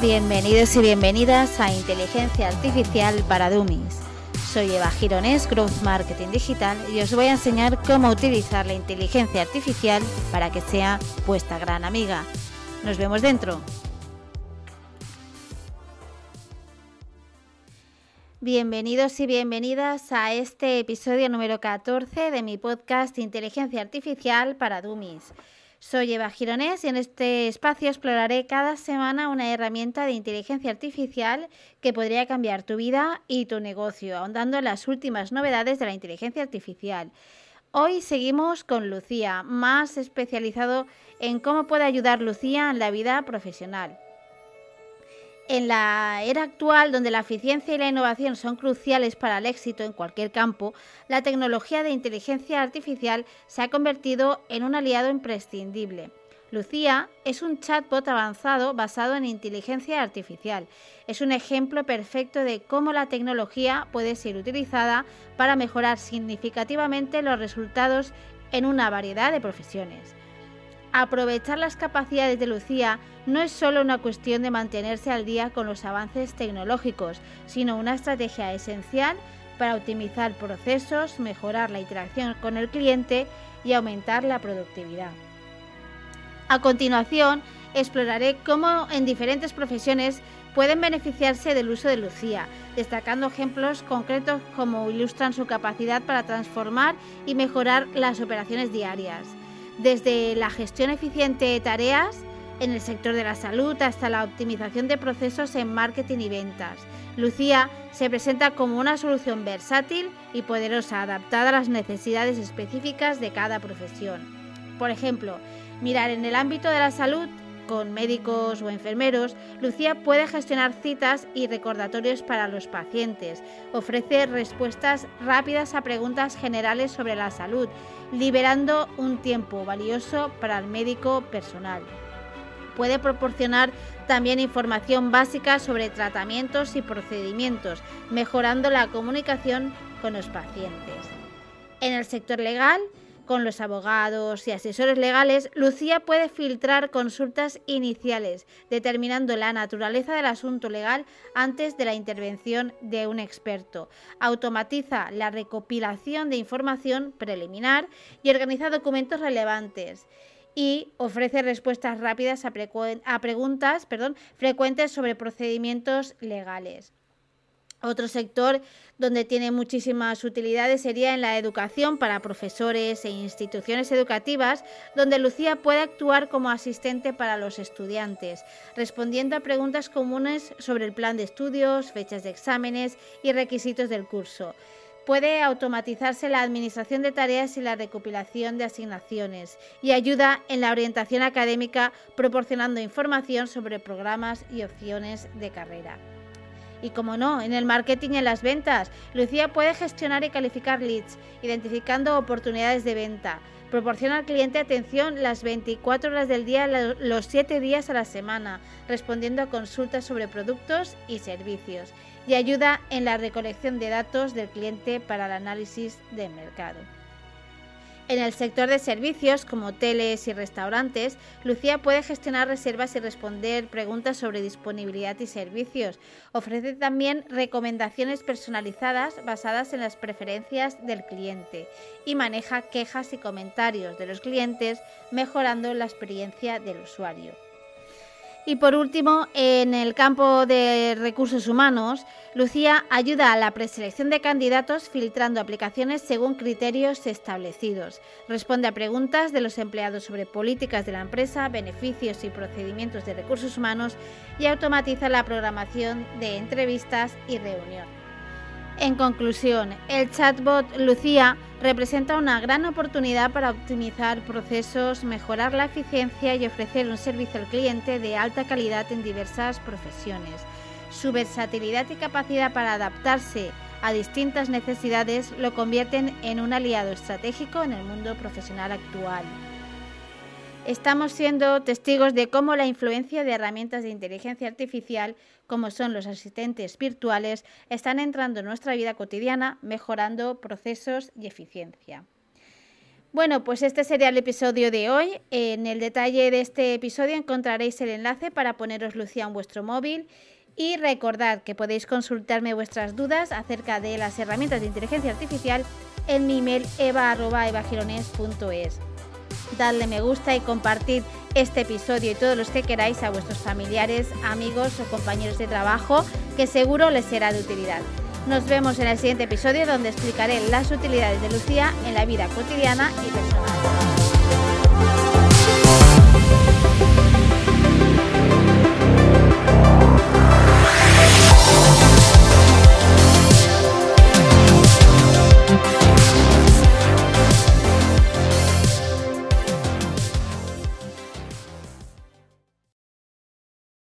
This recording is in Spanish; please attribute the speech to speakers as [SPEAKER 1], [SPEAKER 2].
[SPEAKER 1] Bienvenidos y bienvenidas a Inteligencia Artificial para Dummies. Soy Eva Gironés, Growth Marketing Digital, y os voy a enseñar cómo utilizar la inteligencia artificial para que sea vuestra gran amiga. Nos vemos dentro. Bienvenidos y bienvenidas a este episodio número 14 de mi podcast Inteligencia Artificial para Dummies. Soy Eva Gironés y en este espacio exploraré cada semana una herramienta de inteligencia artificial que podría cambiar tu vida y tu negocio, ahondando en las últimas novedades de la inteligencia artificial. Hoy seguimos con Lucía, más especializado en cómo puede ayudar Lucía en la vida profesional. En la era actual, donde la eficiencia y la innovación son cruciales para el éxito en cualquier campo, la tecnología de inteligencia artificial se ha convertido en un aliado imprescindible. Lucía es un chatbot avanzado basado en inteligencia artificial. Es un ejemplo perfecto de cómo la tecnología puede ser utilizada para mejorar significativamente los resultados en una variedad de profesiones. Aprovechar las capacidades de Lucía no es solo una cuestión de mantenerse al día con los avances tecnológicos, sino una estrategia esencial para optimizar procesos, mejorar la interacción con el cliente y aumentar la productividad. A continuación, exploraré cómo en diferentes profesiones pueden beneficiarse del uso de Lucía, destacando ejemplos concretos como ilustran su capacidad para transformar y mejorar las operaciones diarias desde la gestión eficiente de tareas en el sector de la salud hasta la optimización de procesos en marketing y ventas. Lucía se presenta como una solución versátil y poderosa, adaptada a las necesidades específicas de cada profesión. Por ejemplo, mirar en el ámbito de la salud con médicos o enfermeros, Lucía puede gestionar citas y recordatorios para los pacientes. Ofrece respuestas rápidas a preguntas generales sobre la salud, liberando un tiempo valioso para el médico personal. Puede proporcionar también información básica sobre tratamientos y procedimientos, mejorando la comunicación con los pacientes. En el sector legal, con los abogados y asesores legales, Lucía puede filtrar consultas iniciales, determinando la naturaleza del asunto legal antes de la intervención de un experto. Automatiza la recopilación de información preliminar y organiza documentos relevantes y ofrece respuestas rápidas a, preguntas frecuentes sobre procedimientos legales. Otro sector donde tiene muchísimas utilidades sería en la educación para profesores e instituciones educativas, donde Lucía puede actuar como asistente para los estudiantes, respondiendo a preguntas comunes sobre el plan de estudios, fechas de exámenes y requisitos del curso. Puede automatizarse la administración de tareas y la recopilación de asignaciones y ayuda en la orientación académica proporcionando información sobre programas y opciones de carrera. Y como no, en el marketing y en las ventas, Lucía puede gestionar y calificar leads, identificando oportunidades de venta. Proporciona al cliente atención las 24 horas del día, los 7 días a la semana, respondiendo a consultas sobre productos y servicios. Y ayuda en la recolección de datos del cliente para el análisis de mercado. En el sector de servicios, como hoteles y restaurantes, Lucía puede gestionar reservas y responder preguntas sobre disponibilidad y servicios. Ofrece también recomendaciones personalizadas basadas en las preferencias del cliente y maneja quejas y comentarios de los clientes, mejorando la experiencia del usuario. Y por último, en el campo de recursos humanos, Lucía ayuda a la preselección de candidatos filtrando aplicaciones según criterios establecidos. Responde a preguntas de los empleados sobre políticas de la empresa, beneficios y procedimientos de recursos humanos y automatiza la programación de entrevistas y reuniones. En conclusión, el chatbot Lucía representa una gran oportunidad para optimizar procesos, mejorar la eficiencia y ofrecer un servicio al cliente de alta calidad en diversas profesiones. Su versatilidad y capacidad para adaptarse a distintas necesidades lo convierten en un aliado estratégico en el mundo profesional actual. Estamos siendo testigos de cómo la influencia de herramientas de inteligencia artificial, como son los asistentes virtuales, están entrando en nuestra vida cotidiana, mejorando procesos y eficiencia. Bueno, pues este sería el episodio de hoy. En el detalle de este episodio encontraréis el enlace para poneros Lucía en vuestro móvil y recordad que podéis consultarme vuestras dudas acerca de las herramientas de inteligencia artificial en mi email eva.evagirones.es. Dadle me gusta y compartid este episodio y todos los que queráis a vuestros familiares, amigos o compañeros de trabajo, que seguro les será de utilidad. Nos vemos en el siguiente episodio donde explicaré las utilidades de Lucía en la vida cotidiana y personal.